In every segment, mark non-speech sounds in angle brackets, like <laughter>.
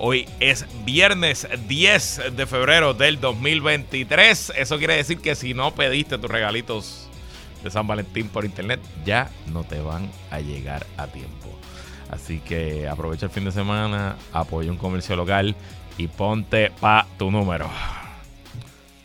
Hoy es viernes 10 de febrero del 2023. Eso quiere decir que si no pediste tus regalitos de San Valentín por internet, ya no te van a llegar a tiempo. Así que aprovecha el fin de semana, apoya un comercio local y ponte pa tu número.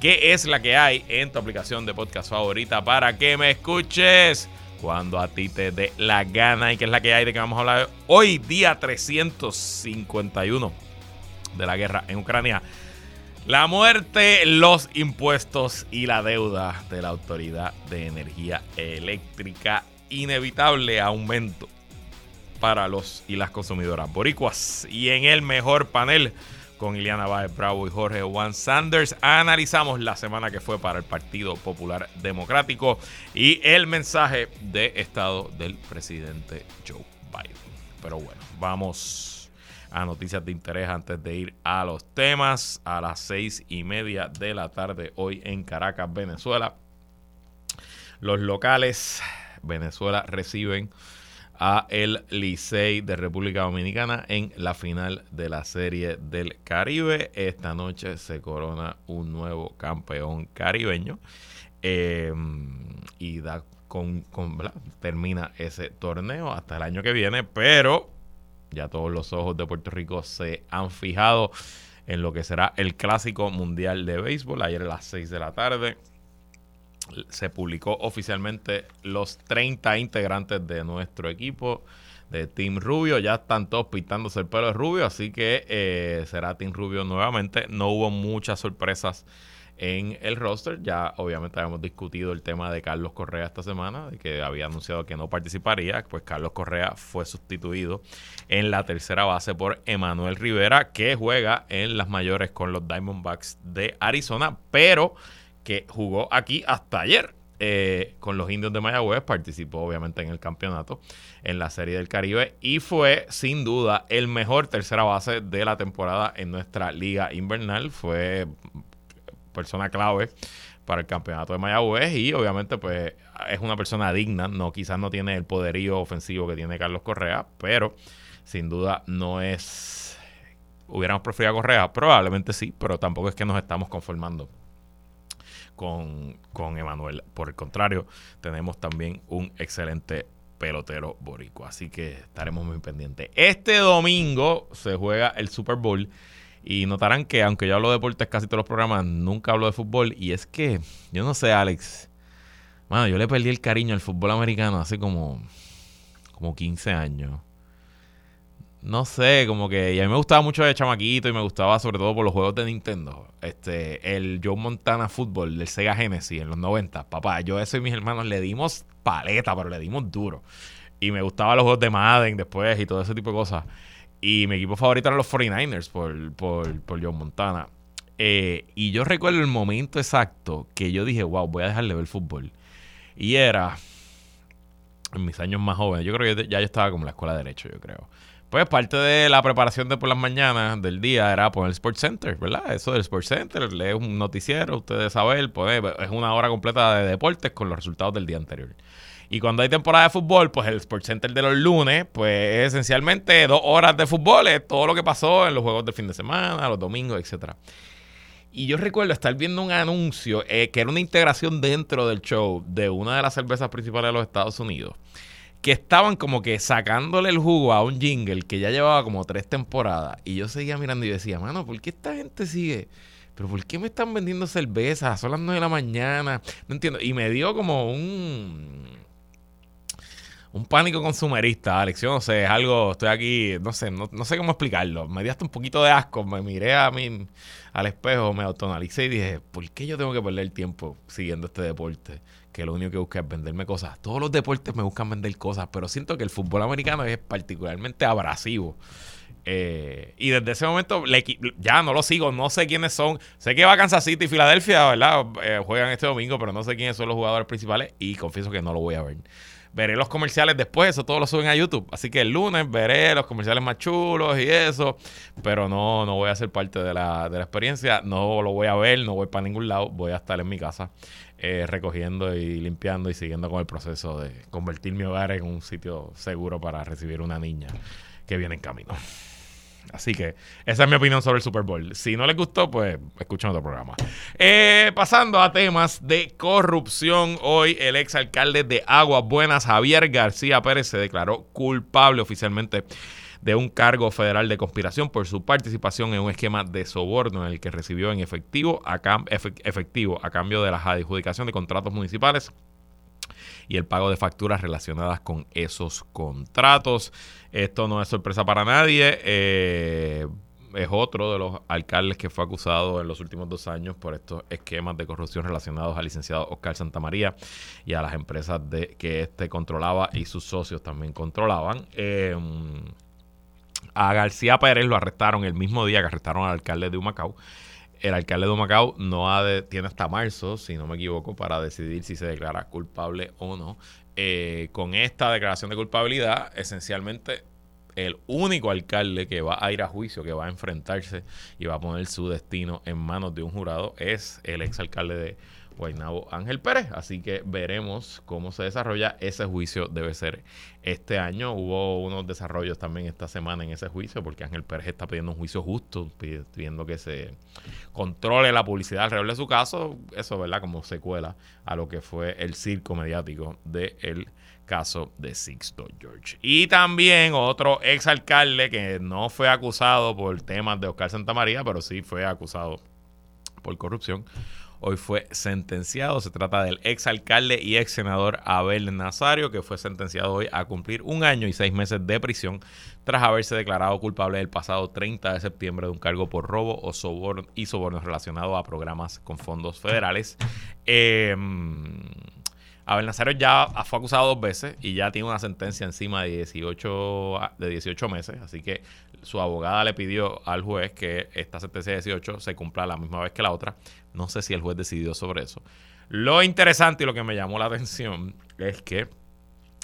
¿Qué es la que hay en tu aplicación de podcast favorita para que me escuches cuando a ti te dé la gana y qué es la que hay de que vamos a hablar hoy, día 351 de la guerra en Ucrania? La muerte, los impuestos y la deuda de la Autoridad de Energía Eléctrica. Inevitable aumento para los y las consumidoras boricuas. Y en el mejor panel con Ileana Báez Bravo y Jorge Juan Sanders. Analizamos la semana que fue para el Partido Popular Democrático y el mensaje de estado del presidente Joe Biden. Pero bueno, vamos a noticias de interés antes de ir a los temas. A las seis y media de la tarde hoy en Caracas, Venezuela. Los locales Venezuela reciben a el Licey de República Dominicana en la final de la Serie del Caribe. Esta noche se corona un nuevo campeón caribeño eh, y da con, termina ese torneo hasta el año que viene, pero ya todos los ojos de Puerto Rico se han fijado en lo que será el Clásico Mundial de Béisbol ayer a las 6 de la tarde se publicó oficialmente los 30 integrantes de nuestro equipo de Team Rubio. Ya están todos pintándose el pelo de rubio, así que eh, será Team Rubio nuevamente. No hubo muchas sorpresas en el roster. Ya obviamente habíamos discutido el tema de Carlos Correa esta semana, que había anunciado que no participaría. Pues Carlos Correa fue sustituido en la tercera base por Emanuel Rivera, que juega en las mayores con los Diamondbacks de Arizona, pero que jugó aquí hasta ayer. Eh, con los indios de Mayagüez, participó obviamente en el campeonato en la Serie del Caribe y fue sin duda el mejor tercera base de la temporada en nuestra liga invernal. Fue persona clave para el campeonato de Mayagüez y obviamente pues es una persona digna, no quizás no tiene el poderío ofensivo que tiene Carlos Correa, pero sin duda no es hubiéramos preferido a Correa, probablemente sí, pero tampoco es que nos estamos conformando con, con Emanuel. Por el contrario, tenemos también un excelente pelotero boricua. Así que estaremos muy pendientes. Este domingo se juega el Super Bowl. Y notarán que aunque yo hablo de deportes casi todos los programas, nunca hablo de fútbol. Y es que, yo no sé, Alex. Bueno, yo le perdí el cariño al fútbol americano hace como, como 15 años no sé, como que y a mí me gustaba mucho de chamaquito y me gustaba sobre todo por los juegos de Nintendo. Este, el Joe Montana Football del Sega Genesis en los 90. Papá, yo eso y mis hermanos le dimos paleta, pero le dimos duro. Y me gustaban los juegos de Madden después y todo ese tipo de cosas. Y mi equipo favorito eran los 49ers por, por, por Montana. Eh, y yo recuerdo el momento exacto que yo dije, wow, voy a dejar de ver fútbol. Y era en mis años más jóvenes. Yo creo que ya yo estaba como en la escuela de Derecho, yo creo. Pues parte de la preparación de por las mañanas del día era poner el Sports Center, ¿verdad? Eso del Sports Center, leer un noticiero, ustedes saben, pues es una hora completa de deportes con los resultados del día anterior. Y cuando hay temporada de fútbol, pues el Sports Center de los lunes, pues esencialmente dos horas de fútbol, es todo lo que pasó en los juegos del fin de semana, los domingos, etcétera. Y yo recuerdo estar viendo un anuncio eh, que era una integración dentro del show de una de las cervezas principales de los Estados Unidos que estaban como que sacándole el jugo a un jingle que ya llevaba como tres temporadas. Y yo seguía mirando y decía, mano, ¿por qué esta gente sigue pero ¿por qué me están vendiendo cerveza? Son las 9 de la mañana. No entiendo. Y me dio como un un pánico consumerista, Alex. Yo no sé, es algo, estoy aquí, no sé, no, sé cómo explicarlo. Me dio hasta un poquito de asco, me miré a mí al espejo, me autoanalicé y dije, ¿por qué yo tengo que perder tiempo siguiendo este deporte? Que lo único que busca es venderme cosas. Todos los deportes me buscan vender cosas, pero siento que el fútbol americano es particularmente abrasivo. Eh, y desde ese momento ya no lo sigo, no sé quiénes son. Sé que va Kansas City y Filadelfia, ¿verdad? Eh, juegan este domingo, pero no sé quiénes son los jugadores principales y confieso que no lo voy a ver. Veré los comerciales después, eso todo lo suben a YouTube. Así que el lunes veré los comerciales más chulos y eso. Pero no, no voy a ser parte de la, de la experiencia. No lo voy a ver, no voy para ningún lado. Voy a estar en mi casa eh, recogiendo y limpiando y siguiendo con el proceso de convertir mi hogar en un sitio seguro para recibir una niña que viene en camino. Así que esa es mi opinión sobre el Super Bowl. Si no les gustó, pues escuchen otro programa. Eh, pasando a temas de corrupción, hoy el ex alcalde de Aguas Buenas, Javier García Pérez, se declaró culpable oficialmente de un cargo federal de conspiración por su participación en un esquema de soborno en el que recibió en efectivo a, efectivo a cambio de la adjudicación de contratos municipales y el pago de facturas relacionadas con esos contratos. Esto no es sorpresa para nadie. Eh, es otro de los alcaldes que fue acusado en los últimos dos años por estos esquemas de corrupción relacionados al licenciado Oscar Santamaría y a las empresas de, que éste controlaba y sus socios también controlaban. Eh, a García Pérez lo arrestaron el mismo día que arrestaron al alcalde de Humacao el alcalde de Macao no ha de, tiene hasta marzo, si no me equivoco, para decidir si se declara culpable o no. Eh, con esta declaración de culpabilidad, esencialmente el único alcalde que va a ir a juicio, que va a enfrentarse y va a poner su destino en manos de un jurado, es el exalcalde de Guaynabo Ángel Pérez. Así que veremos cómo se desarrolla ese juicio. Debe ser este año. Hubo unos desarrollos también esta semana en ese juicio, porque Ángel Pérez está pidiendo un juicio justo, pidiendo que se controle la publicidad alrededor de su caso. Eso, ¿verdad? Como secuela a lo que fue el circo mediático del caso de Sixto George. Y también otro exalcalde que no fue acusado por temas de Oscar Santamaría, pero sí fue acusado por corrupción hoy fue sentenciado. Se trata del ex alcalde y ex senador Abel Nazario, que fue sentenciado hoy a cumplir un año y seis meses de prisión tras haberse declarado culpable el pasado 30 de septiembre de un cargo por robo o soborno y sobornos relacionados a programas con fondos federales. <laughs> Em, Abel Nazario ya fue acusado dos veces y ya tiene una sentencia encima de 18, de 18 meses, así que su abogada le pidió al juez que esta sentencia de 18 se cumpla la misma vez que la otra. No sé si el juez decidió sobre eso. Lo interesante y lo que me llamó la atención es que,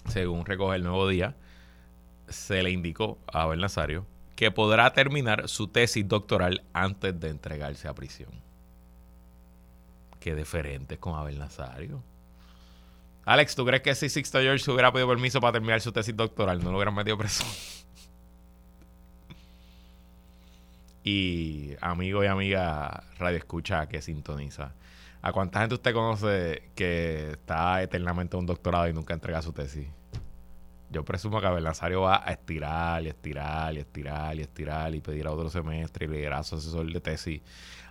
según recoge el nuevo día, se le indicó a Abel Nazario que podrá terminar su tesis doctoral antes de entregarse a prisión. Qué diferente con Abel Nazario. Alex, ¿tú crees que si Sixto George hubiera pedido permiso para terminar su tesis doctoral, no lo hubieran metido preso? Y amigo y amiga radio escucha que sintoniza. ¿A cuánta gente usted conoce que está eternamente en un doctorado y nunca entrega su tesis? Yo presumo que Abel va a estirar y estirar y estirar y estirar y pedir a otro semestre y liderar a su asesor de tesis.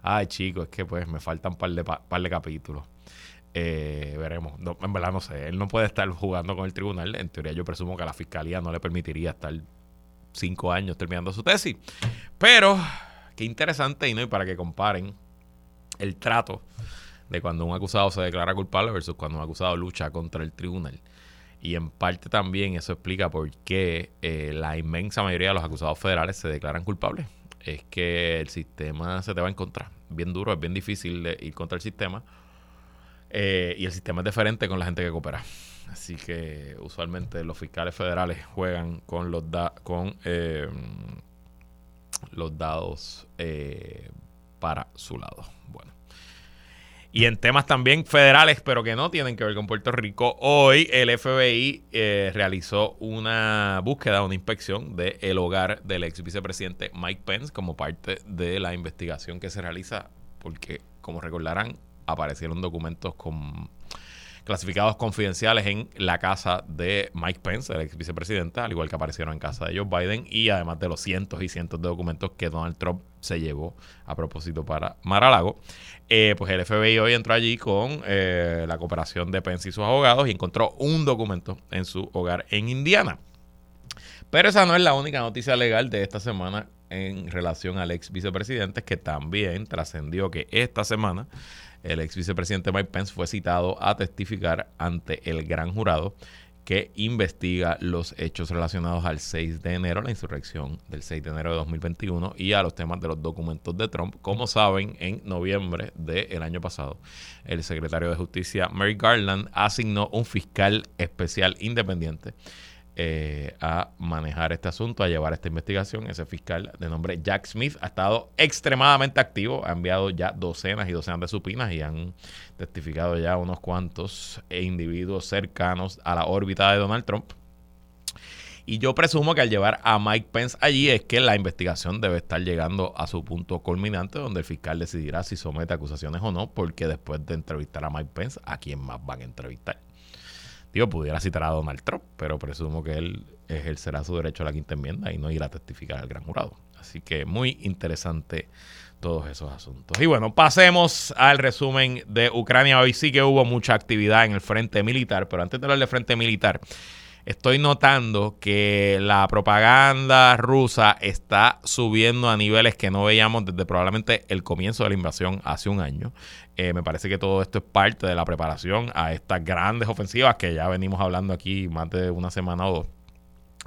Ay, chicos, es que pues me faltan un par de, par de capítulos. Eh, veremos. en verdad no sé. Él no puede estar jugando con el tribunal. En teoría yo presumo que la fiscalía no le permitiría estar cinco años terminando su tesis. Pero, qué interesante, y no, y para que comparen el trato de cuando un acusado se declara culpable versus cuando un acusado lucha contra el tribunal. Y en parte también eso explica por qué eh, la inmensa mayoría de los acusados federales se declaran culpables. Es que el sistema se te va en contra. Bien duro, es bien difícil de ir contra el sistema. Eh, y el sistema es diferente con la gente que coopera. Así que usualmente los fiscales federales juegan con los, con, eh, los dados eh, para su lado. Bueno. Y en temas también federales, pero que no tienen que ver con Puerto Rico, hoy el FBI eh, realizó una búsqueda, una inspección del el hogar del ex vicepresidente Mike Pence como parte de la investigación que se realiza, porque como recordarán, aparecieron documentos con clasificados confidenciales en la casa de Mike Pence, el ex vicepresidente, al igual que aparecieron en casa de Joe Biden, y además de los cientos y cientos de documentos que Donald Trump se llevó a propósito para Mar-a-Lago. Eh, pues el FBI hoy entró allí con eh, la cooperación de Pence y sus abogados y encontró un documento en su hogar en Indiana. Pero esa no es la única noticia legal de esta semana en relación al ex vicepresidente, que también trascendió que esta semana el ex vicepresidente Mike Pence fue citado a testificar ante el gran jurado que investiga los hechos relacionados al 6 de enero, la insurrección del 6 de enero de 2021 y a los temas de los documentos de Trump. Como saben, en noviembre del año pasado, el secretario de Justicia Mary Garland asignó un fiscal especial independiente eh, a manejar este asunto, a llevar esta investigación. Ese fiscal de nombre Jack Smith ha estado extremadamente activo, ha enviado ya docenas y docenas de supinas y han testificado ya unos cuantos individuos cercanos a la órbita de Donald Trump. Y yo presumo que al llevar a Mike Pence allí es que la investigación debe estar llegando a su punto culminante, donde el fiscal decidirá si somete acusaciones o no, porque después de entrevistar a Mike Pence, ¿a quién más van a entrevistar? Digo, pudiera citar a Donald Trump, pero presumo que él ejercerá su derecho a la quinta enmienda y no irá a testificar al gran jurado. Así que muy interesante todos esos asuntos. Y bueno, pasemos al resumen de Ucrania. Hoy sí que hubo mucha actividad en el frente militar, pero antes de hablar del frente militar, estoy notando que la propaganda rusa está subiendo a niveles que no veíamos desde probablemente el comienzo de la invasión hace un año. Eh, me parece que todo esto es parte de la preparación a estas grandes ofensivas que ya venimos hablando aquí más de una semana o dos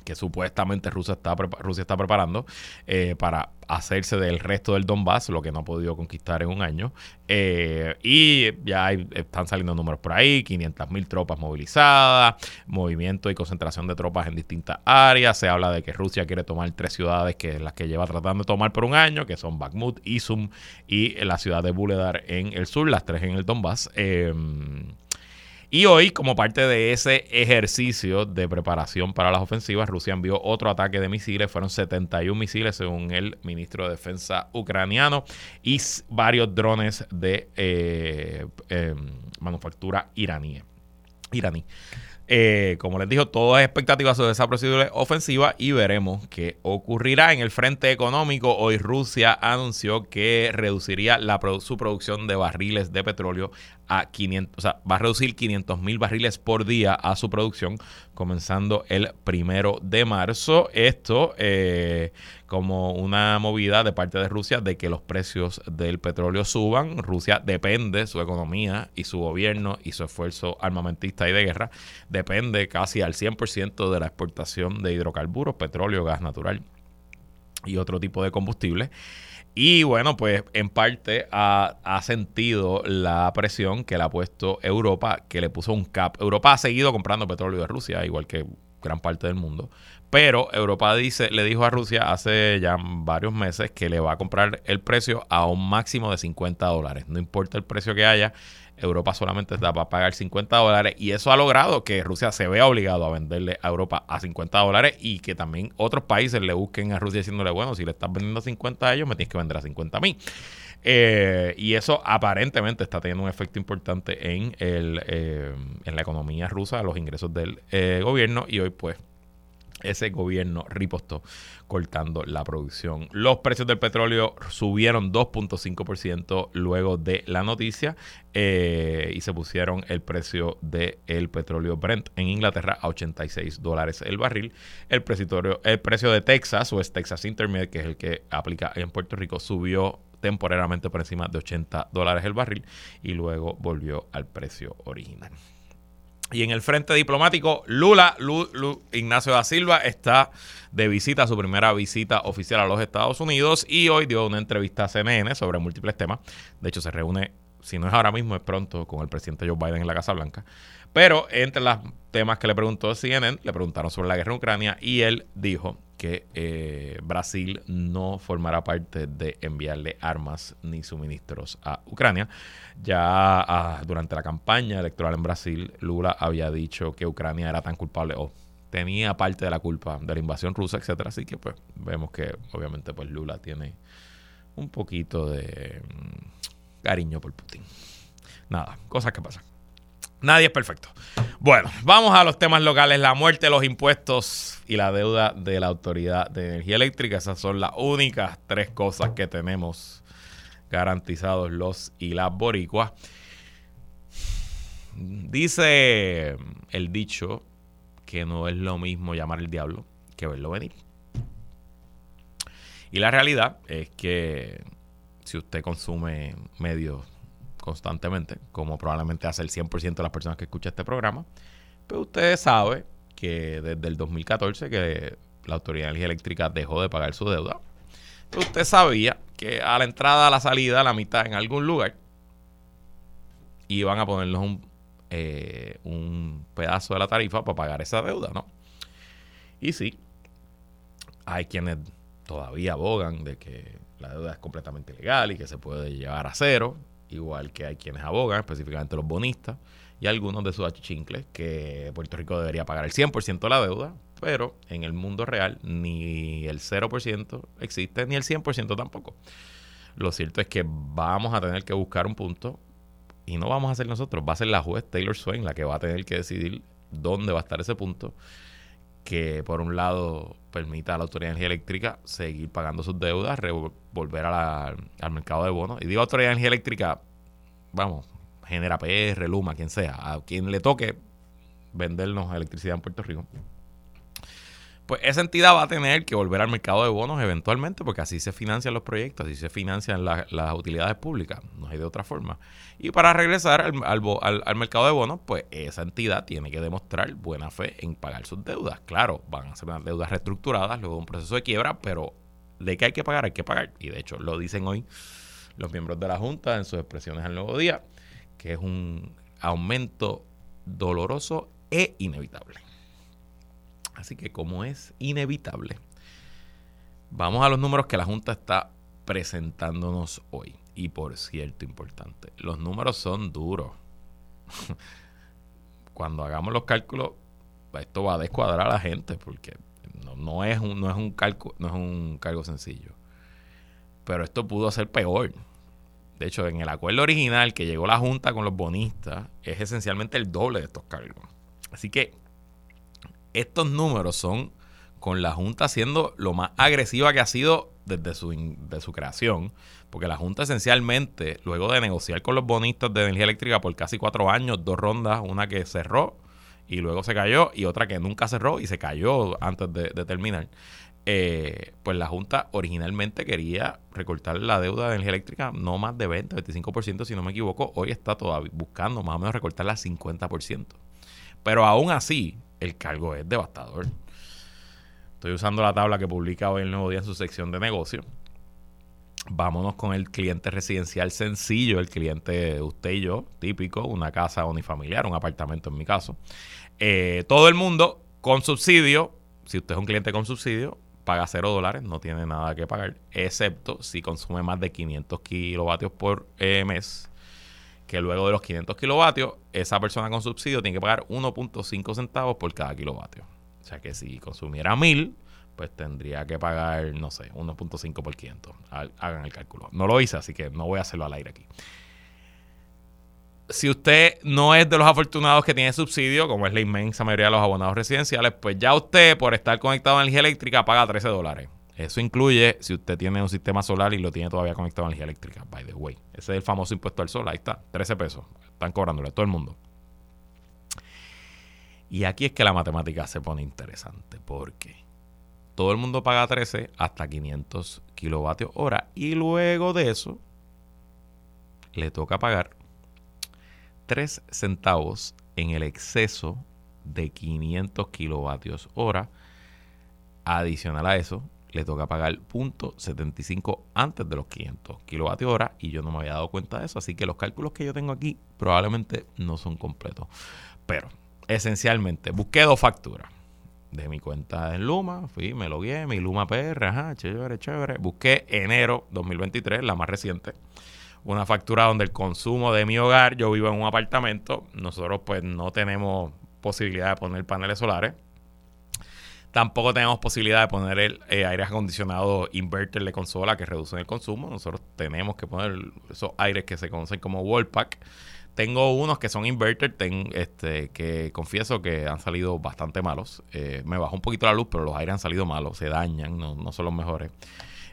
que supuestamente Rusia está, Rusia está preparando eh, para hacerse del resto del Donbass, lo que no ha podido conquistar en un año. Eh, y ya están saliendo números por ahí, 500 mil tropas movilizadas, movimiento y concentración de tropas en distintas áreas. Se habla de que Rusia quiere tomar tres ciudades que las que lleva tratando de tomar por un año, que son Bakhmut, Izum y la ciudad de Buledar en el sur, las tres en el Donbass. Eh, y hoy, como parte de ese ejercicio de preparación para las ofensivas, Rusia envió otro ataque de misiles. Fueron 71 misiles, según el ministro de Defensa ucraniano, y varios drones de eh, em, manufactura iraní. iraní. Eh, como les digo, todo es expectativa sobre esa procedura ofensiva y veremos qué ocurrirá. En el frente económico, hoy Rusia anunció que reduciría su producción de barriles de petróleo a 500, o sea, va a reducir 500 mil barriles por día a su producción, comenzando el primero de marzo. Esto eh, como una movida de parte de Rusia de que los precios del petróleo suban. Rusia depende, su economía y su gobierno y su esfuerzo armamentista y de guerra, depende casi al 100% de la exportación de hidrocarburos, petróleo, gas natural y otro tipo de combustible. Y bueno, pues en parte ha, sentido la presión que le ha puesto Europa, que le puso un cap. Europa ha seguido comprando petróleo de Rusia, igual que gran parte del mundo. Pero Europa dice, le dijo a Rusia hace ya varios meses que le va a comprar el precio a un máximo de 50 dólares. No importa el precio que haya, Europa solamente va a pagar 50 dólares y eso ha logrado que Rusia se vea obligado a venderle a Europa a 50 dólares y que también otros países le busquen a Rusia diciéndole, bueno, si le estás vendiendo a 50 a ellos, me tienes que vender a 50 a mí. Eh, y eso aparentemente está teniendo un efecto importante en, el, eh, en la economía rusa, los ingresos del eh, gobierno y hoy pues ese gobierno ripostó cortando la producción. Los precios del petróleo subieron 2.5% luego de la noticia y se pusieron el precio del petróleo Brent en Inglaterra a 86 dólares el barril. El, el precio de Texas o es Texas Intermediate, que es el que aplica en Puerto Rico, subió temporalmente por encima de 80 dólares el barril y luego volvió al precio original. Y en el frente diplomático, Lula, Ignacio da Silva está de visita, su primera visita oficial a los Estados Unidos y hoy dio una entrevista a CNN sobre múltiples temas. De hecho, se reúne, si no es ahora mismo, es pronto con el presidente Joe Biden en la Casa Blanca. Pero entre los temas que le preguntó CNN, le preguntaron sobre la guerra en Ucrania y él dijo que eh, Brasil no formará parte de enviarle armas ni suministros a Ucrania. Ya ah, durante la campaña electoral en Brasil, Lula había dicho que Ucrania era tan culpable o tenía parte de la culpa de la invasión rusa, etcétera. Así que pues vemos que obviamente pues Lula tiene un poquito de mm, cariño por Putin. Nada, cosas que pasan. Nadie es perfecto. Bueno, vamos a los temas locales. La muerte, los impuestos y la deuda de la Autoridad de Energía Eléctrica. Esas son las únicas tres cosas que tenemos garantizados los y las boricuas. Dice el dicho que no es lo mismo llamar al diablo que verlo venir. Y la realidad es que si usted consume medios constantemente, como probablemente hace el 100% de las personas que escuchan este programa, pues usted sabe que desde el 2014 que la Autoridad de Energía Eléctrica dejó de pagar su deuda, usted sabía que a la entrada, a la salida, a la mitad, en algún lugar, iban a ponernos un, eh, un pedazo de la tarifa para pagar esa deuda, ¿no? Y sí, hay quienes todavía abogan de que la deuda es completamente ilegal y que se puede llevar a cero igual que hay quienes abogan, específicamente los bonistas, y algunos de sus achichincles, que Puerto Rico debería pagar el 100% de la deuda, pero en el mundo real ni el 0% existe, ni el 100% tampoco. Lo cierto es que vamos a tener que buscar un punto, y no vamos a ser nosotros, va a ser la juez Taylor Swain la que va a tener que decidir dónde va a estar ese punto, que por un lado permita a la Autoridad de Energía Eléctrica seguir pagando sus deudas, volver al mercado de bonos. Y digo Autoridad de Energía Eléctrica, vamos, genera PR, Luma, quien sea, a quien le toque vendernos electricidad en Puerto Rico pues esa entidad va a tener que volver al mercado de bonos eventualmente, porque así se financian los proyectos, así se financian las utilidades públicas, no hay de otra forma. Y para regresar al, al, mercado de bonos, pues esa entidad tiene que demostrar buena fe en pagar sus deudas. Claro, van a ser unas deudas reestructuradas, luego un proceso de quiebra, pero de que hay que pagar, hay que pagar. Y de hecho lo dicen hoy los miembros de la Junta en sus expresiones al nuevo día, que es un aumento doloroso e inevitable. Así que como es inevitable, vamos a los números que la Junta está presentándonos hoy. Y por cierto, importante, los números son duros. <laughs> Cuando hagamos los cálculos, esto va a descuadrar a la gente porque no, es, un, no, es, un no es un cargo sencillo. Pero esto pudo ser peor. De hecho, en el acuerdo original que llegó la Junta con los bonistas, es esencialmente el doble de estos cargos. Así que estos números son con la Junta siendo lo más agresiva que ha sido desde su, de su creación, porque la Junta esencialmente, luego de negociar con los bonistas de energía eléctrica por casi cuatro años, dos rondas, una que cerró y luego se cayó, y otra que nunca cerró y se cayó antes de, terminar, eh, pues la Junta originalmente quería recortar la deuda de energía eléctrica no más de 20, 25%, si no me equivoco, hoy está todavía buscando más o menos recortarla a 50%. Pero aún así, el cargo es devastador. Estoy usando la tabla que publica hoy el Nuevo Día en su sección de negocio. Vámonos con el cliente residencial sencillo, el cliente usted y yo, típico, una casa unifamiliar, un apartamento en mi caso. Eh, todo el mundo con subsidio, si usted es un cliente con subsidio, paga cero dólares, no tiene nada que pagar, excepto si consume más de 500 kilovatios por eh, mes que luego de los 500 kilovatios, esa persona con subsidio tiene que pagar 1.5 centavos por cada kilovatio. O sea que si consumiera 1000, pues tendría que pagar, no sé, 1.5 por 500. Hagan el cálculo. No lo hice, así que no voy a hacerlo al aire aquí. Si usted no es de los afortunados que tiene subsidio, como es la inmensa mayoría de los abonados residenciales, pues ya usted, por estar conectado a energía eléctrica, paga 13 dólares. Eso incluye si usted tiene un sistema solar y lo tiene todavía conectado a energía eléctrica, by the way. Ese es el famoso impuesto al sol, ahí está, 13 pesos. Están cobrándole a todo el mundo. Y aquí es que la matemática se pone interesante, porque todo el mundo paga 13 hasta 500 kilovatios hora y luego de eso le toca pagar 3 centavos en el exceso de 500 kilovatios hora. Adicional a eso, le toca pagar .75 antes de los 500 kilovatios hora y yo no me había dado cuenta de eso, así que los cálculos que yo tengo aquí probablemente no son completos. Pero esencialmente busqué dos facturas de mi cuenta en Luma, fui, me logué, mi Luma PR, ajá, chévere, chévere. Busqué enero 2023, la más reciente, una factura donde el consumo de mi hogar, yo vivo en un apartamento, nosotros pues no tenemos posibilidad de poner paneles solares Tampoco tenemos posibilidad de poner el eh, aire acondicionado inverter de consola que reducen el consumo. Nosotros tenemos que poner esos aires que se conocen como Wallpack. tengo unos que son inverter, este, que confieso que han salido bastante malos. Eh, me bajó un poquito la luz, pero los aires han salido malos, se dañan, no, no son los mejores.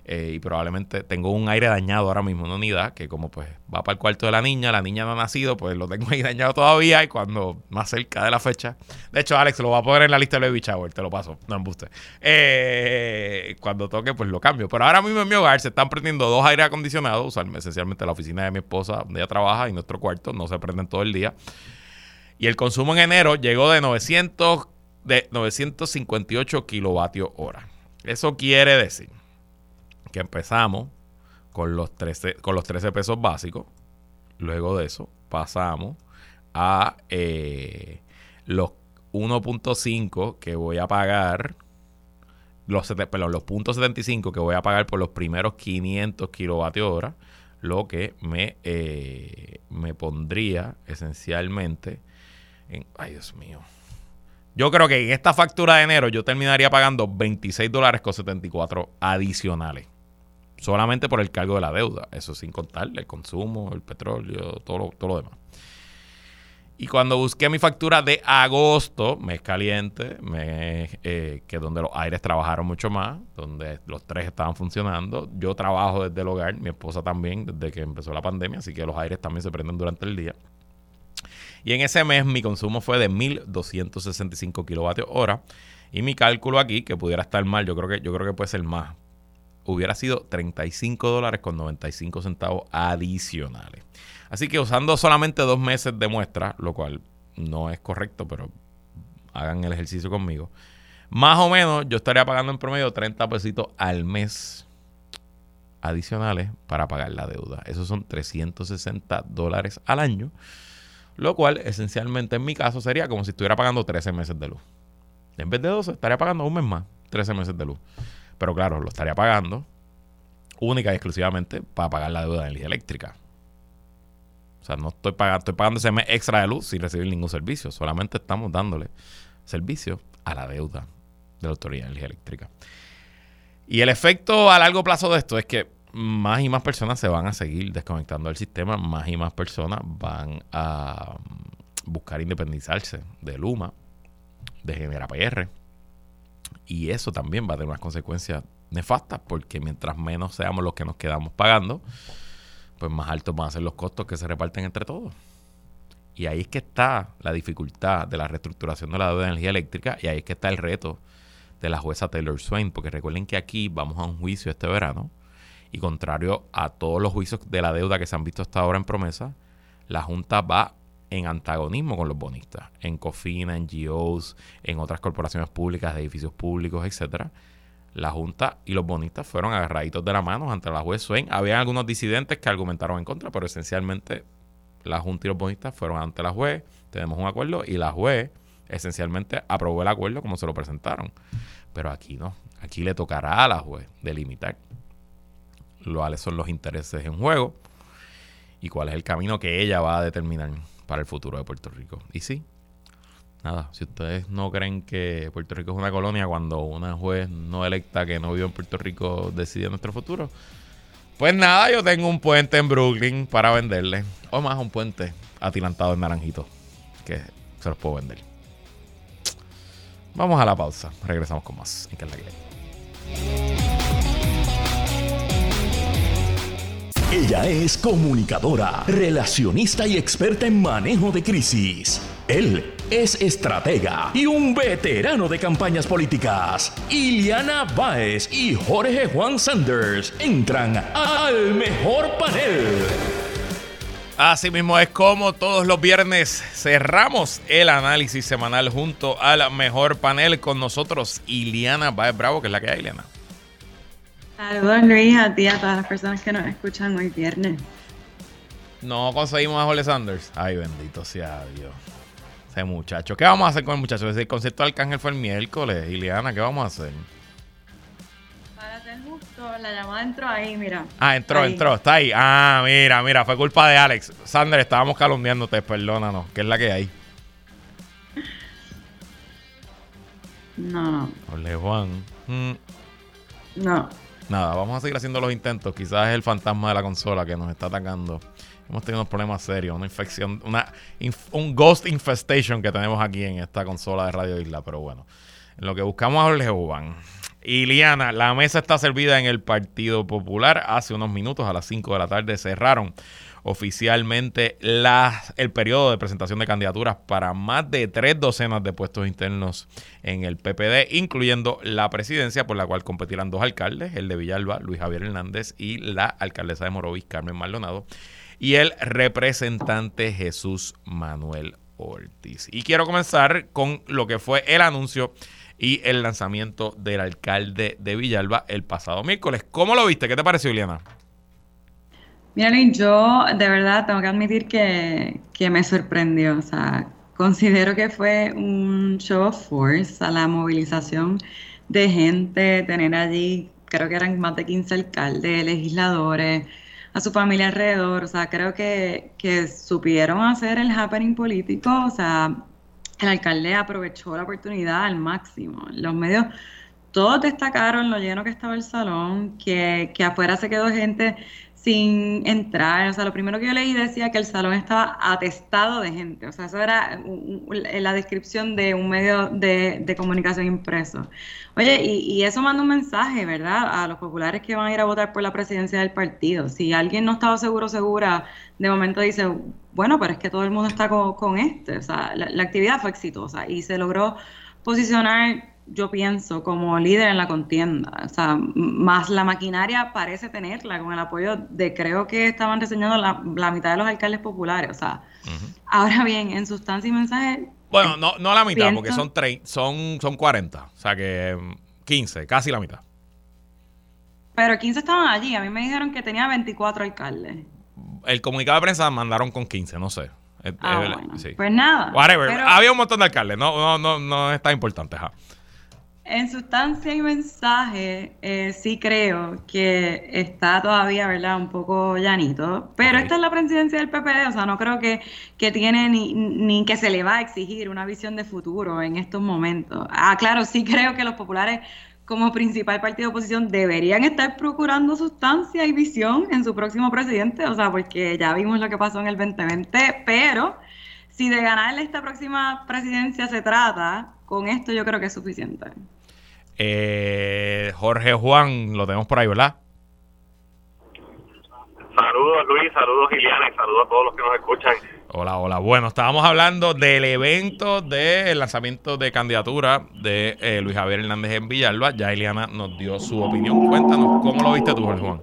Eh, y probablemente tengo un aire dañado ahora mismo, una unidad que como pues va para el cuarto de la niña, la niña no ha nacido, pues lo tengo ahí dañado todavía y cuando más cerca de la fecha, de hecho Alex lo va a poner en la lista de baby shower, te lo paso, no embuste. Eh, cuando toque pues lo cambio, pero ahora mismo en mi hogar se están prendiendo dos aires acondicionados, esencialmente la oficina de mi esposa donde ella trabaja y nuestro cuarto, no se prenden todo el día. Y el consumo en enero llegó de 900 de 958 kilovatios hora. Eso quiere decir que empezamos con los 13, con los 13 pesos básicos. Luego de eso pasamos a eh, los 1.5 que voy a pagar. Los, perdón, los puntos 75 que voy a pagar por los primeros 500 kilovatios hora. Lo que me, eh, me pondría esencialmente en... Ay, Dios mío. Yo creo que en esta factura de enero yo terminaría pagando 26 dólares con 74 adicionales solamente por el cargo de la deuda, eso sin contar el consumo, el petróleo, todo lo, todo lo demás. Y cuando busqué mi factura de agosto, mes caliente, me, eh, que donde los aires trabajaron mucho más, donde los tres estaban funcionando. Yo trabajo desde el hogar, mi esposa también, desde que empezó la pandemia, así que los aires también se prenden durante el día. Y en ese mes mi consumo fue de 1.265 kilovatios hora. Y mi cálculo aquí, que pudiera estar mal, yo creo que, yo creo que puede ser más, hubiera sido 35 dólares con 95 centavos adicionales. Así que usando solamente dos meses de muestra, lo cual no es correcto, pero hagan el ejercicio conmigo. Más o menos yo estaría pagando en promedio 30 pesitos al mes adicionales para pagar la deuda. Esos son 360 dólares al año, lo cual esencialmente en mi caso sería como si estuviera pagando 13 meses de luz. En vez de 12, estaría pagando un mes más, 13 meses de luz. Pero claro, lo estaría pagando única y exclusivamente para pagar la deuda de energía eléctrica. O sea, no estoy pagando, estoy pagando ese mes extra de luz sin recibir ningún servicio. Solamente estamos dándole servicio a la deuda de la Autoridad de Energía Eléctrica. Y el efecto a largo plazo de esto es que más y más personas se van a seguir desconectando del sistema, más y más personas van a mm, buscar independizarse de Luma, de Genera PR y eso también va a tener unas consecuencias nefastas porque mientras menos seamos los que nos quedamos pagando, pues más altos van a ser los costos que se reparten entre todos. Y ahí es que está la dificultad de la reestructuración de la deuda de energía eléctrica y ahí es que está el reto de la jueza Taylor Swain, porque recuerden que aquí vamos a un juicio este verano y contrario a todos los juicios de la deuda que se han visto hasta ahora en promesa, la Junta va en antagonismo con los bonistas, en Cofina, en GOs, en otras corporaciones públicas, de edificios públicos, etcétera. La Junta y los bonistas fueron agarraditos de la mano ante la juez Swain. Había algunos disidentes que argumentaron en contra, pero esencialmente la Junta y los bonistas fueron ante la juez, tenemos un acuerdo y la juez esencialmente aprobó el acuerdo como se lo presentaron. Pero aquí no, aquí le tocará a la juez delimitar cuáles son los intereses en juego y cuál es el camino que ella va a determinar para el futuro de Puerto Rico. Y sí, nada, si ustedes no creen que Puerto Rico es una colonia cuando una juez no electa que no vive en Puerto Rico decide nuestro futuro, pues nada, yo tengo un puente en Brooklyn para venderle. O más, un puente atilantado en naranjito que se los puedo vender. Vamos a la pausa. Regresamos con más en ella es comunicadora, relacionista y experta en manejo de crisis. Él es estratega y un veterano de campañas políticas. Iliana Baez y Jorge Juan Sanders entran al mejor panel. Así mismo es como todos los viernes cerramos el análisis semanal junto al mejor panel con nosotros, Iliana Baez Bravo, que es la que hay, Iliana. Saludos Luis, a ti a todas las personas que nos escuchan hoy viernes. No conseguimos a Jorge Sanders. Ay, bendito sea Dios. Ese muchacho. ¿Qué vamos a hacer con el muchacho? El concepto de Arcángel fue el miércoles. Ileana, ¿qué vamos a hacer? Para ser justo, la llamada entró ahí, mira. Ah, entró, entró, está ahí. Ah, mira, mira, fue culpa de Alex. Sanders, estábamos calumniándote, perdónanos. ¿Qué es la que hay? No, no. Jorge Juan. Mm. No nada, vamos a seguir haciendo los intentos. Quizás es el fantasma de la consola que nos está atacando hemos tenido unos problemas serios, una infección, una un ghost infestation que tenemos aquí en esta consola de Radio Isla, pero bueno, en lo que buscamos a Jorge Uban. Y Liana, la mesa está servida en el Partido Popular. Hace unos minutos, a las 5 de la tarde, cerraron oficialmente el periodo de presentación de candidaturas para más de tres docenas de puestos internos en el PPD, incluyendo la presidencia por la cual competirán dos alcaldes, el de Villalba, Luis Javier Hernández, y la alcaldesa de Morovis, Carmen Maldonado, y el representante Jesús Manuel Ortiz. Y quiero comenzar con lo que fue el anuncio y el lanzamiento del alcalde de Villalba el pasado miércoles. ¿Cómo lo viste? ¿Qué te pareció, Ileana? Mira, yo de verdad tengo que admitir que, me sorprendió. O sea, considero que fue un show of force a la movilización de gente, tener allí, creo que eran más de 15 alcaldes, legisladores, a su familia alrededor. O sea, creo que, que supieron hacer el happening político. O sea, el alcalde aprovechó la oportunidad al máximo. Los medios todos destacaron lo lleno que estaba el salón, que, que afuera se quedó gente sin entrar. O sea, lo primero que yo leí decía que el salón estaba atestado de gente. O sea, eso era la descripción de un medio de, comunicación impreso. Oye, y, eso manda un mensaje, ¿verdad? A los populares que van a ir a votar por la presidencia del partido. Si alguien no estaba seguro segura, de momento dice, bueno, pero es que todo el mundo está con, este. O sea, la actividad fue exitosa y se logró posicionar yo pienso, como líder en la contienda. O sea, más la maquinaria parece tenerla con el apoyo de, creo que estaban reseñando la, mitad de los alcaldes populares. O sea, ahora bien, en sustancia y mensaje. Bueno, no, no la mitad, porque son, son, son 40. O sea que 15, mm, casi la mitad. Pero 15 estaban allí. A mí me dijeron que tenía 24 alcaldes. El comunicado de prensa mandaron con 15, no sé. Ah, Pues nada. Había un montón de alcaldes, no, no, no, no está importante. Ajá. En sustancia y mensaje, eh, sí creo que está todavía, ¿verdad? Un poco llanito. Pero esta es la presidencia del PPD, o sea, no creo que, que tiene ni, ni, que se le va a exigir una visión de futuro en estos momentos. Ah, claro, sí creo que los populares, como principal partido de oposición, deberían estar procurando sustancia y visión en su próximo presidente, o sea, porque ya vimos lo que pasó en el 2020, pero si de ganarle esta próxima presidencia se trata, con esto yo creo que es suficiente. Eh, Jorge Juan, lo tenemos por ahí, ¿verdad? Saludos Luis, saludos Giliana y saludos a todos los que nos escuchan. Hola, hola. Bueno, estábamos hablando del evento del lanzamiento de candidatura de eh, Luis Javier Hernández en Villalba. Ya Eliana nos dio su opinión. Cuéntanos, ¿cómo lo viste tú, Jorge Juan?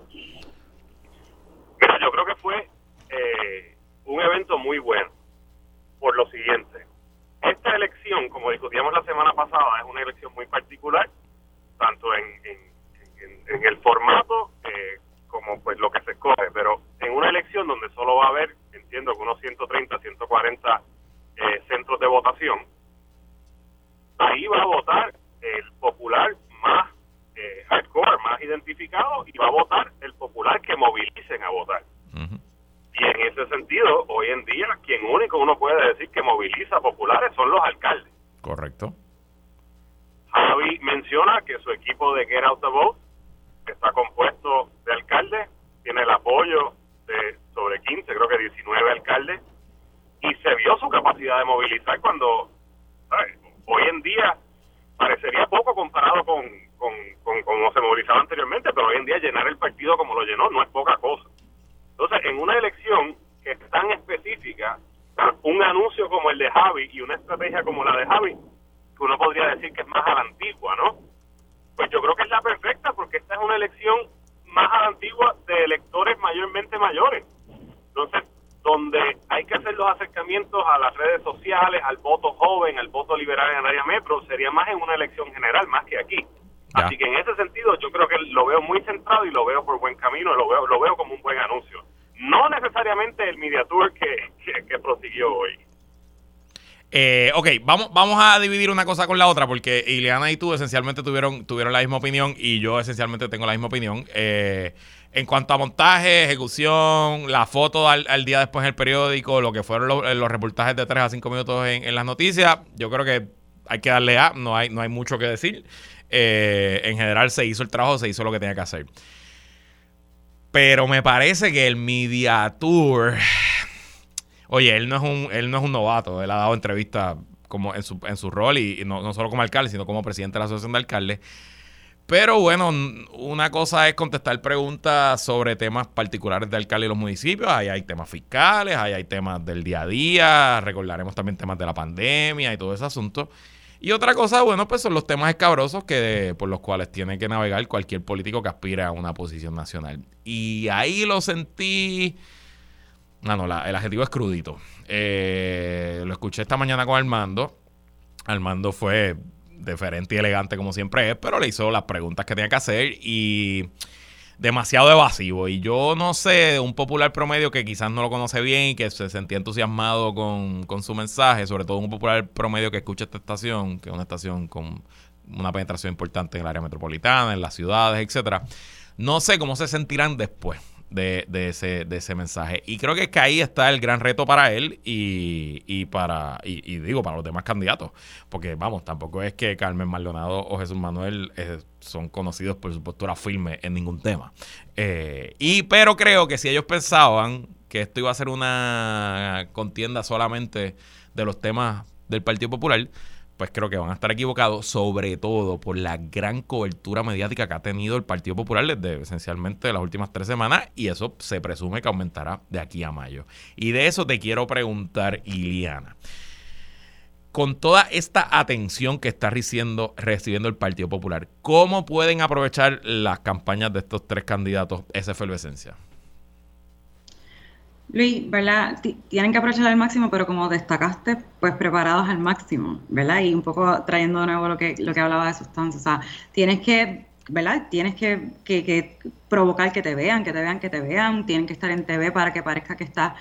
Mira, yo creo que fue eh, un evento muy bueno por lo siguiente. Esta elección, como discutíamos la semana pasada, es una elección muy particular tanto en, en, el formato eh, como pues lo que se escoge, pero en una elección donde solo va a haber, entiendo que unos 130, 140 eh, centros de votación, ahí va a votar el popular más eh, hardcore, más identificado, y va a votar el popular que movilicen a votar. Y en ese sentido, hoy en día, quien único uno puede decir que moviliza populares son los alcaldes. Correcto. Javi menciona que su equipo de Get Out the Vote está compuesto de alcaldes, tiene el apoyo de sobre 15, creo que 19 alcaldes, y se vio su capacidad de movilizar cuando hoy en día parecería poco comparado con, con, con, cómo se movilizaba anteriormente, pero hoy en día llenar el partido como lo llenó no es poca cosa. Entonces, en una elección que es tan específica, un anuncio como el de Javi y una estrategia como la de Javi uno podría decir que es más a la antigua, ¿no? Pues yo creo que es la perfecta porque esta es una elección más a la antigua de electores mayormente mayores. Entonces, donde hay que hacer los acercamientos a las redes sociales, al voto joven, al voto liberal en el área metro, sería más en una elección general, más que aquí. Así que en ese sentido yo creo que lo veo muy centrado y lo veo por buen camino, lo veo, lo veo como un buen anuncio. No necesariamente el media tour que, que prosiguió hoy. Eh, ok, vamos, vamos a dividir una cosa con la otra porque Ileana y tú esencialmente tuvieron, tuvieron la misma opinión y yo esencialmente tengo la misma opinión. Eh, en cuanto a montaje, ejecución, la foto al, día después en el periódico, lo que fueron los, reportajes de 3 a 5 minutos en, las noticias, yo creo que hay que darle a, no hay, no hay mucho que decir. Eh, en general se hizo el trabajo, se hizo lo que tenía que hacer. Pero me parece que el Media Tour. Oye, él no es un, él no es un novato. Él ha dado entrevistas como en su, en su rol y, no, no, solo como alcalde, sino como presidente de la Asociación de Alcaldes. Pero bueno, una cosa es contestar preguntas sobre temas particulares de alcalde y los municipios. Ahí hay temas fiscales, ahí hay temas del día a día. Recordaremos también temas de la pandemia y todo ese asunto. Y otra cosa, bueno, pues son los temas escabrosos que, por los cuales tiene que navegar cualquier político que aspire a una posición nacional. Y ahí lo sentí. No, no, el adjetivo es crudito. Eh, lo escuché esta mañana con Armando. Armando fue deferente y elegante como siempre es, pero le hizo las preguntas que tenía que hacer y demasiado evasivo. Y yo no sé, un popular promedio que quizás no lo conoce bien y que se sentía entusiasmado con, su mensaje, sobre todo un popular promedio que escucha esta estación, que es una estación con una penetración importante en el área metropolitana, en las ciudades, etcétera. No sé cómo se sentirán después de, ese, de ese mensaje. Y creo que, que ahí está el gran reto para él y, y para, y, digo, para los demás candidatos. Porque, vamos, tampoco es que Carmen Maldonado o Jesús Manuel eh, son conocidos por su postura firme en ningún tema. Eh, y, pero creo que si ellos pensaban que esto iba a ser una contienda solamente de los temas del Partido Popular, pues creo que van a estar equivocados, sobre todo por la gran cobertura mediática que ha tenido el Partido Popular desde esencialmente las últimas tres semanas y eso se presume que aumentará de aquí a mayo. Y de eso te quiero preguntar, Iliana. Con toda esta atención que está recibiendo, recibiendo el Partido Popular, ¿cómo pueden aprovechar las campañas de estos tres candidatos esa efervescencia? Luis, ¿verdad? tienen que aprovechar al máximo, pero como destacaste, pues preparados al máximo, ¿verdad? Y un poco trayendo de nuevo lo que, lo que hablaba de sustancias. O sea, tienes que, ¿verdad? Tienes que, que, provocar que te vean, que te vean, que te vean. Tienen que estar en TV para que parezca que está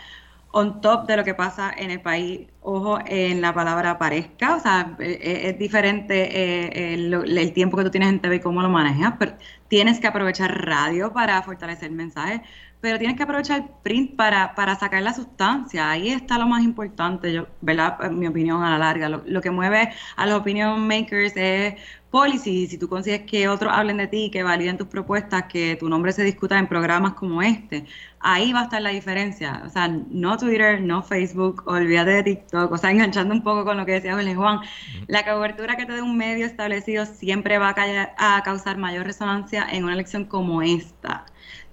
on top de lo que pasa en el país. Ojo en la palabra parezca, o sea, e, e, es, diferente eh, el, el, tiempo que tú tienes en TV y cómo lo manejas, pero tienes que aprovechar radio para fortalecer mensajes pero tienes que aprovechar el print para, para sacar la sustancia. Ahí está lo más importante, yo, ¿verdad? En mi opinión a la larga. Lo, que mueve a los opinion makers es policy. Si tú consigues que otros hablen de ti, que validen tus propuestas, que tu nombre se discuta en programas como este, ahí va a estar la diferencia. O sea, no Twitter, no Facebook, olvídate de TikTok. O sea, enganchando un poco con lo que decía Jorge Juan, la cobertura que te dé un medio establecido siempre va a, a causar mayor resonancia en una elección como esta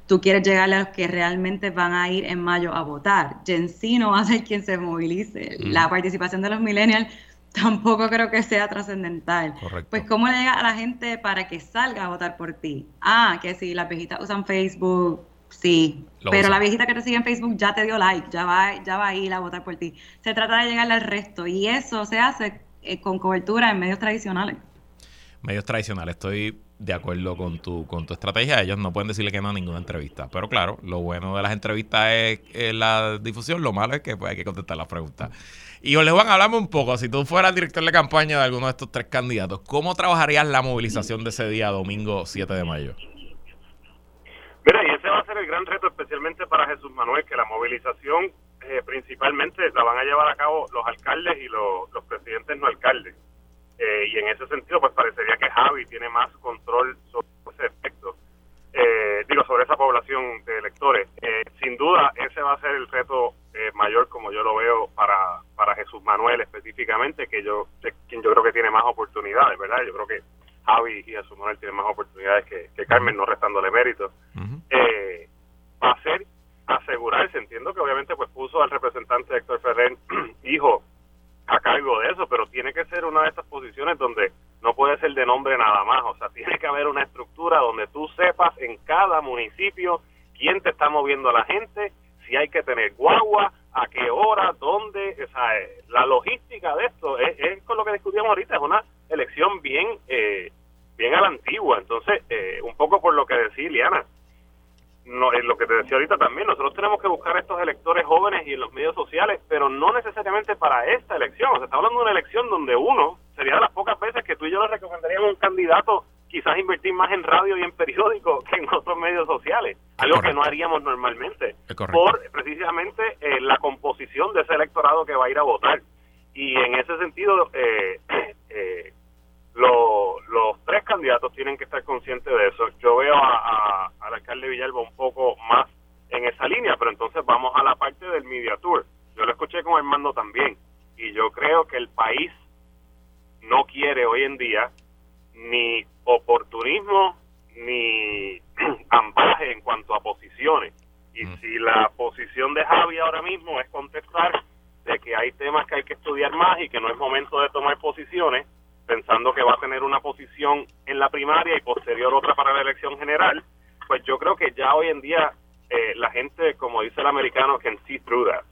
tú quieres llegarle a los que realmente van a ir en mayo a votar. Gen Z no va a ser quien se movilice. Mm. La participación de los millennials <laughs> tampoco creo que sea trascendental. Pues cómo le llega a la gente para que salga a votar por ti. Ah, que si las viejitas usan Facebook, sí. pero la viejita que te sigue en Facebook ya te dio like, ya va, ya va a ir a votar por ti. Se trata de llegarle al resto y eso se hace eh, con cobertura en medios tradicionales. Medios tradicionales, estoy de acuerdo con tu, con tu estrategia. Ellos no pueden decirle que no a ninguna entrevista. Pero claro, lo bueno de las entrevistas es, la difusión, lo malo es que pues, hay que contestar las preguntas. Y van a hablarme un poco, si tú fueras director de campaña de alguno de estos tres candidatos, ¿cómo trabajarías la movilización de ese día, domingo 7 de mayo? Mira, y ese va a ser el gran reto, especialmente para Jesús Manuel, que la movilización eh, principalmente la van a llevar a cabo los alcaldes y los, los presidentes no alcaldes. Eh, y en ese sentido, pues parecería que Javi tiene más control sobre ese efecto, eh, digo, sobre esa población de electores. Eh, sin duda, ese va a ser el reto mayor, como yo lo veo, para, para Jesús Manuel específicamente, que yo, quien yo creo que tiene más oportunidades, ¿verdad? Yo creo que Javi y Jesús Manuel tienen más oportunidades que, Carmen, no restándole méritos. va a ser asegurarse, entiendo que obviamente pues puso al representante Héctor Ferrer, <clears throat> hijo a cargo de eso, pero tiene que ser una de esas posiciones donde no puede ser de nombre nada más, o sea, tiene que haber una estructura donde tú sepas en cada municipio quién te está moviendo a la gente, si hay que tener guagua, a qué hora, dónde, o sea, eh, la logística de esto es, con lo que discutíamos ahorita, es una elección bien, eh, bien a la antigua, entonces, eh, un poco por lo que decía Liana, no, en lo que te decía ahorita también, nosotros tenemos que buscar a estos electores jóvenes y en los medios sociales, pero no necesariamente para esta elección. O se está hablando de una elección donde uno, sería de las pocas veces que tú y yo le recomendaríamos a un candidato quizás invertir más en radio y en periódico que en otros medios sociales, algo que no haríamos normalmente, por precisamente eh, la composición de ese electorado que va a ir a votar. Y en ese sentido, eh, eh, los tres candidatos tienen que estar conscientes de eso. Yo veo a, al alcalde Villalba un poco más en esa línea, pero entonces vamos a la parte del media tour. Yo lo escuché con Armando también, y yo creo que el país no quiere hoy en día ni oportunismo ni ambaje en cuanto a posiciones. Y mm. si la posición de Javi ahora mismo es contestar de que hay temas que hay que estudiar más y que no es momento de tomar posiciones, pensando que va a tener una posición en la primaria y posterior otra para la elección general, pues yo creo que ya hoy en día eh, la gente, como dice el americano, can see through that.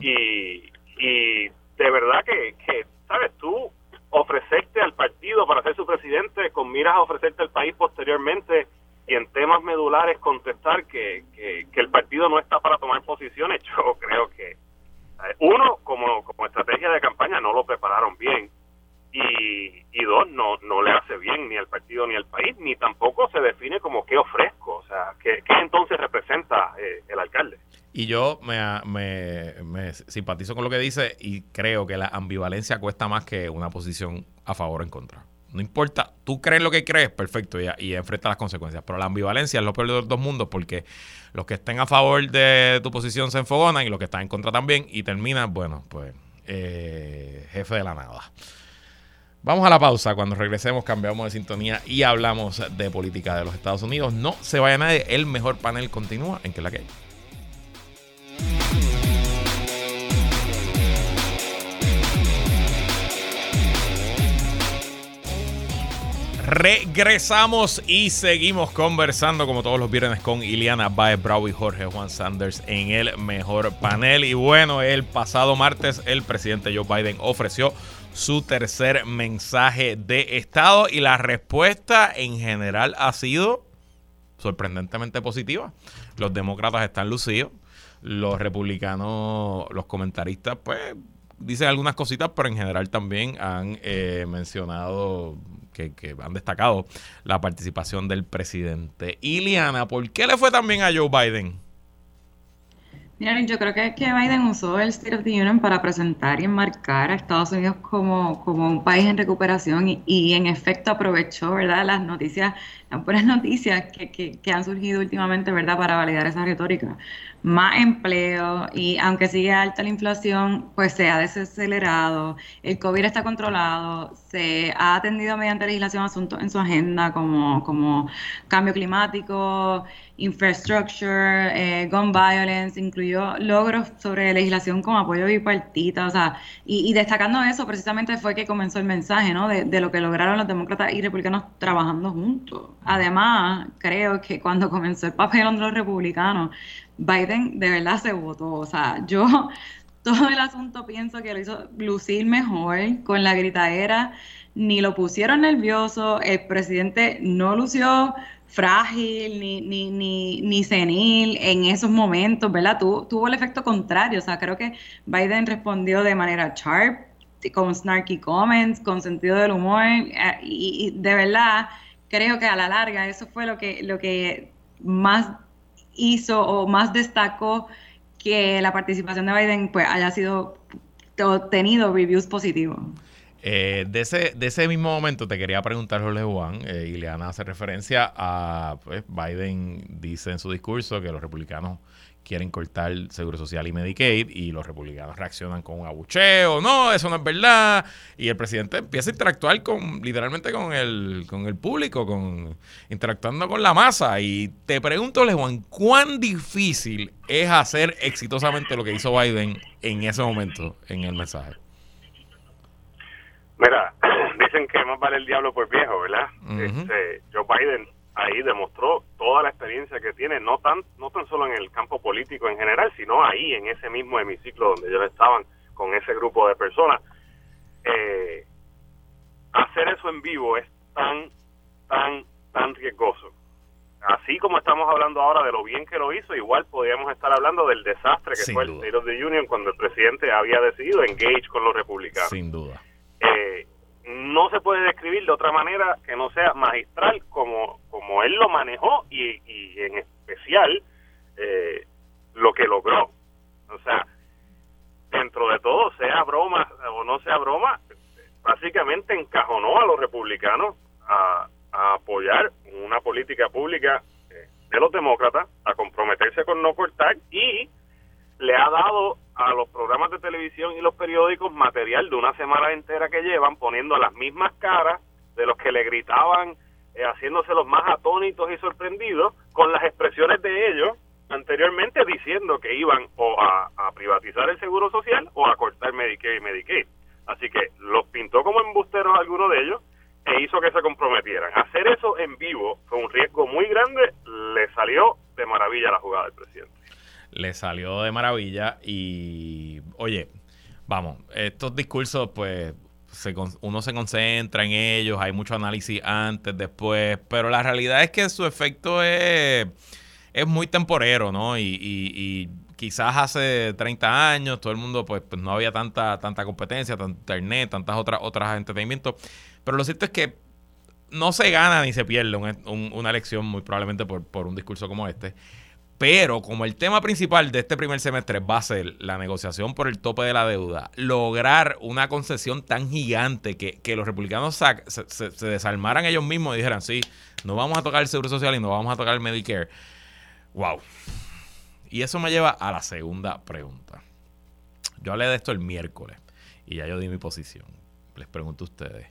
y, y de verdad que, que, ¿sabes? Tú ofrecerte al partido para ser su presidente con miras a ofrecerte al país posteriormente y en temas medulares contestar que, que, que el partido no está para tomar posiciones, <laughs> yo creo que eh, uno, como, como estrategia de campaña, no lo prepararon bien y, y dos, no, no le hace bien ni al partido ni al país, ni tampoco se define como qué ofrezco, o sea, qué, entonces representa eh, el alcalde. Y yo me, me, me, simpatizo con lo que dice y creo que la ambivalencia cuesta más que una posición a favor o en contra. No importa, tú crees lo que crees, perfecto, y, enfrenta las consecuencias. Pero la ambivalencia es lo peor de los dos mundos porque los que estén a favor de tu posición se enfogonan y los que están en contra también y terminan, bueno, pues, eh, jefe de la nada. Vamos a la pausa. Cuando regresemos, cambiamos de sintonía y hablamos de política de los Estados Unidos. No se vaya nadie. El mejor panel continúa en que la que hay. Regresamos y seguimos conversando como todos los viernes con Iliana Baez Bravo y Jorge Juan Sanders en el mejor panel. Y bueno, el pasado martes el presidente Joe Biden ofreció su tercer mensaje de Estado y la respuesta en general ha sido sorprendentemente positiva. Los demócratas están lucidos, los republicanos, los comentaristas, pues dicen algunas cositas, pero en general también han eh, mencionado que, han destacado la participación del presidente. Iliana, ¿por qué le fue tan bien a Joe Biden? Miren, yo creo que, que Biden usó el State of the Union para presentar y enmarcar a Estados Unidos como, como un país en recuperación y, y, en efecto aprovechó, ¿verdad?, las noticias, las buenas <laughs> noticias que, que, que, han surgido últimamente, ¿verdad?, para validar esa retórica. Más empleo y aunque sigue alta la inflación, pues se ha desacelerado, el COVID está controlado, se ha atendido mediante legislación asuntos en su agenda como, como cambio climático, infrastructure, eh, gun violence, incluyó logros sobre legislación con apoyo bipartita, o sea, y, destacando eso precisamente fue que comenzó el mensaje, ¿no? De, lo que lograron los demócratas y republicanos trabajando juntos. Además, creo que cuando comenzó el papelón de los republicanos, Biden de verdad se votó, o sea, yo <laughs> todo el asunto pienso que lo hizo lucir mejor con la gritadera, ni lo pusieron nervioso, el presidente no lució frágil ni, ni, ni, ni senil en esos momentos, ¿verdad? tuvo el efecto contrario, o sea, creo que Biden respondió de manera sharp, con snarky comments, con sentido del humor, eh, y, de verdad creo que a la larga eso fue lo que, lo que más hizo o más destacó que la participación de Biden pues haya sido tenido reviews positivos. Eh, de, ese, de ese mismo momento te quería preguntar, Jorge Juan, eh, y Leana hace referencia a pues, Biden dice en su discurso que los republicanos quieren cortar el Seguro Social y Medicaid y los republicanos reaccionan con un abucheo, no, eso no es verdad, y el presidente empieza a interactuar con literalmente con el, con el público, con interactuando con la masa y te pregunto, Juan, ¿cuán difícil es hacer exitosamente lo que hizo Biden en ese momento en el mensaje? Mira, <clears throat> dicen que más vale el diablo por viejo, ¿verdad? este, Joe Biden ahí demostró toda la experiencia que tiene, no tan, no tan solo en el campo político en general, sino ahí, en ese mismo hemiciclo donde ellos estaban con ese grupo de personas. Eh, hacer eso en vivo es tan, tan, tan riesgoso. Así como estamos hablando ahora de lo bien que lo hizo, igual podríamos estar hablando del desastre que fue el State of the Union cuando el presidente había decidido engage con los republicanos. Sin duda. Eh, no se puede describir de otra manera que no sea magistral como, como él lo manejó y, y en especial eh, lo que logró. O sea, dentro de todo, sea broma o no sea broma, básicamente encajonó a los republicanos a, apoyar una política pública eh, de los demócratas, a comprometerse con no cortar y le ha dado de televisión y los periódicos material de una semana entera que llevan poniendo las mismas caras de los que le gritaban, eh, haciéndose los más atónitos y sorprendidos con las expresiones de ellos anteriormente diciendo que iban o a, privatizar el seguro social o a cortar Medicare y Medicaid. Así que los pintó como embusteros algunos de ellos e hizo que se comprometieran. Hacer eso en vivo fue un riesgo muy grande, le salió de maravilla la jugada del presidente. Le salió de maravilla y, oye, vamos, estos discursos pues uno se concentra en ellos, hay mucho análisis antes, después, pero la realidad es que su efecto es es muy temporero, ¿no? Y, quizás hace 30 años todo el mundo, pues, pues, no había tanta, tanta competencia, tanta internet, tantas otras, otras entretenimientos. Pero lo cierto es que no se gana ni se pierde una elección muy probablemente por, por un discurso como este. Pero como el tema principal de este primer semestre va a ser la negociación por el tope de la deuda, lograr una concesión tan gigante que, los republicanos se, se, desarmaran ellos mismos y dijeran, sí, no vamos a tocar el Seguro Social y no vamos a tocar el Medicare Wow. Y eso me lleva a la segunda pregunta. Yo hablé de esto el miércoles y ya yo di mi posición. Les pregunto a ustedes.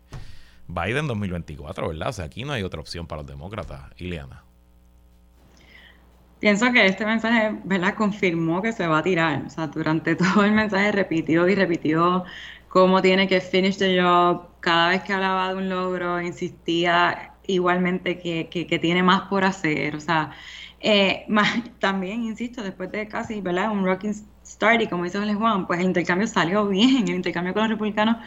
Biden 2024, ¿verdad? O sea, aquí no hay otra opción para los demócratas. Ileana. Pienso que este mensaje, ¿verdad? Confirmó que se va a tirar. O sea, durante <laughs> todo el mensaje repitió y repitió cómo tiene que finish the job. Cada vez que hablaba de un logro, insistía igualmente que, que tiene más por hacer. O sea, eh, <laughs> más, también, insisto, después de casi ¿verdad? un rocking start y como dice Juan, pues el intercambio salió bien, el intercambio con los republicanos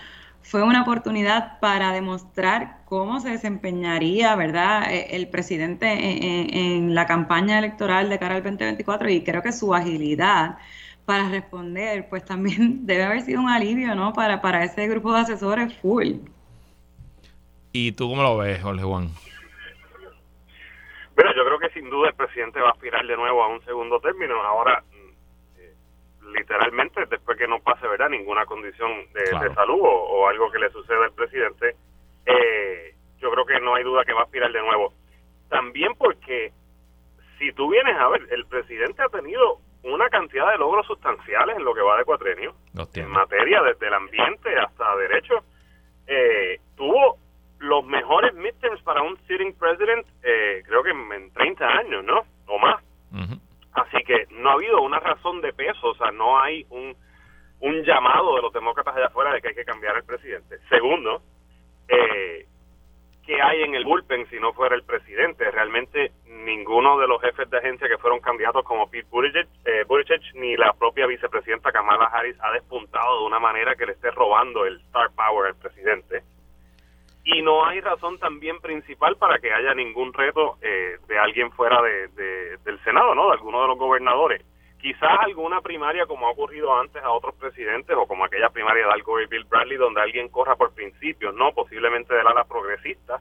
fue una oportunidad para demostrar cómo se desempeñaría, ¿verdad?, e, el presidente en, la campaña electoral de cara al 2024 y creo que su agilidad para responder, pues también <laughs> debe haber sido un alivio, ¿no?, para, para ese grupo de asesores full. ¿Y tú cómo lo ves, Jorge Juan? Bueno, yo creo que sin duda el presidente va a aspirar de nuevo a un segundo término. Ahora, literalmente, después que no pase verdad ninguna condición de, salud o, algo que le suceda al presidente, eh, yo creo que no hay duda que va a aspirar de nuevo. También porque, si tú vienes a ver, el presidente ha tenido una cantidad de logros sustanciales en lo que va de cuatrenio, en materia desde el ambiente hasta derecho. Eh, tuvo los mejores midterms para un sitting president, eh, creo que en, 30 años, ¿no? O más. Así que no ha habido una razón de peso, o sea, no hay un, un llamado de los demócratas allá afuera de que hay que cambiar al presidente. Segundo, eh, ¿qué hay en el bullpen si no fuera el presidente? Realmente ninguno de los jefes de agencia que fueron candidatos como Pete Buttigieg, eh, Buttigieg ni la propia vicepresidenta Kamala Harris ha despuntado de una manera que le esté robando el star power al presidente y no hay razón también principal para que haya ningún reto eh, de alguien fuera de, del Senado, ¿no? De alguno de los gobernadores. Quizás alguna primaria como ha ocurrido antes a otros presidentes o como aquella primaria de Al Gore y Bill Bradley donde alguien corra por principios, ¿no? Posiblemente del ala progresista.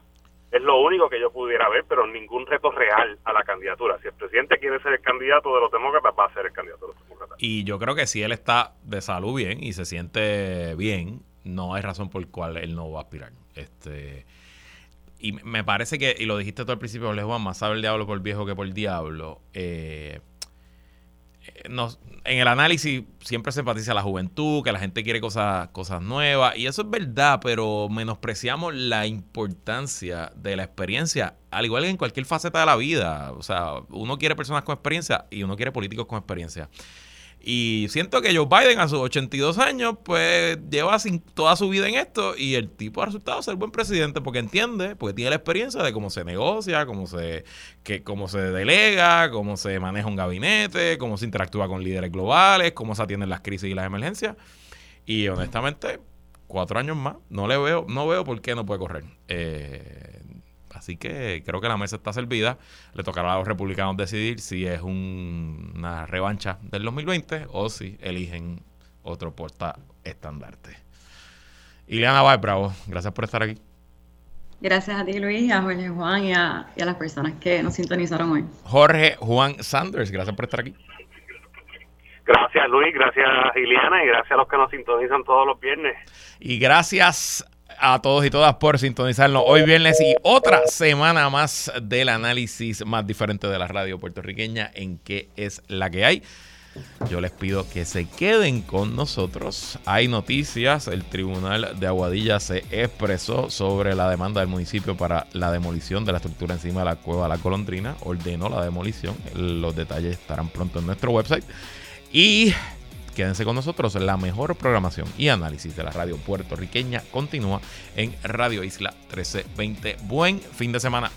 Es lo único que yo pudiera ver, pero ningún reto real a la candidatura. Si el presidente quiere ser el candidato de los demócratas, va a ser el candidato de los demócratas. Y yo creo que si él está de salud bien y se siente bien, no hay razón por la cual él no va a aspirar. Este, y me parece que, y lo dijiste tú al principio, Juan, más sabe el diablo por viejo que por el diablo. Eh, eh, en el análisis siempre se enfatiza la juventud, que la gente quiere cosas, cosas nuevas, y eso es verdad, pero menospreciamos la importancia de la experiencia, al igual que en cualquier faceta de la vida. O sea, uno quiere personas con experiencia y uno quiere políticos con experiencia. Y siento que Joe Biden a sus 82 años, pues lleva toda su vida en esto y el tipo ha resultado ser buen presidente porque entiende, porque tiene la experiencia de cómo se negocia, cómo se, que, cómo se delega, cómo se maneja un gabinete, cómo se interactúa con líderes globales, cómo se atienden las crisis y las emergencias. Y honestamente, cuatro años más, no le veo, no veo por qué no puede correr. Eh, Así que creo que la mesa está servida. Le tocará a los republicanos decidir si es una revancha del 2020 o si eligen otro porta estandarte. Ileana Bay, bravo. Gracias por estar aquí. Gracias a ti, Luis, a Jorge Juan y a, y a, las personas que nos sintonizaron hoy. Jorge Juan Sanders, gracias por estar aquí. Gracias, Luis, gracias, Ileana, y gracias a los que nos sintonizan todos los viernes. Y gracias a todos y todas por sintonizarnos hoy viernes y otra semana más del análisis más diferente de la radio puertorriqueña en qué es la que hay. Yo les pido que se queden con nosotros. Hay noticias. El Tribunal de Aguadilla se expresó sobre la demanda del municipio para la demolición de la estructura encima de la cueva La Colondrina. Ordenó la demolición. Los detalles estarán pronto en nuestro website. Y Quédense con nosotros, la mejor programación y análisis de la radio puertorriqueña continúa en Radio Isla 1320. Buen fin de semana.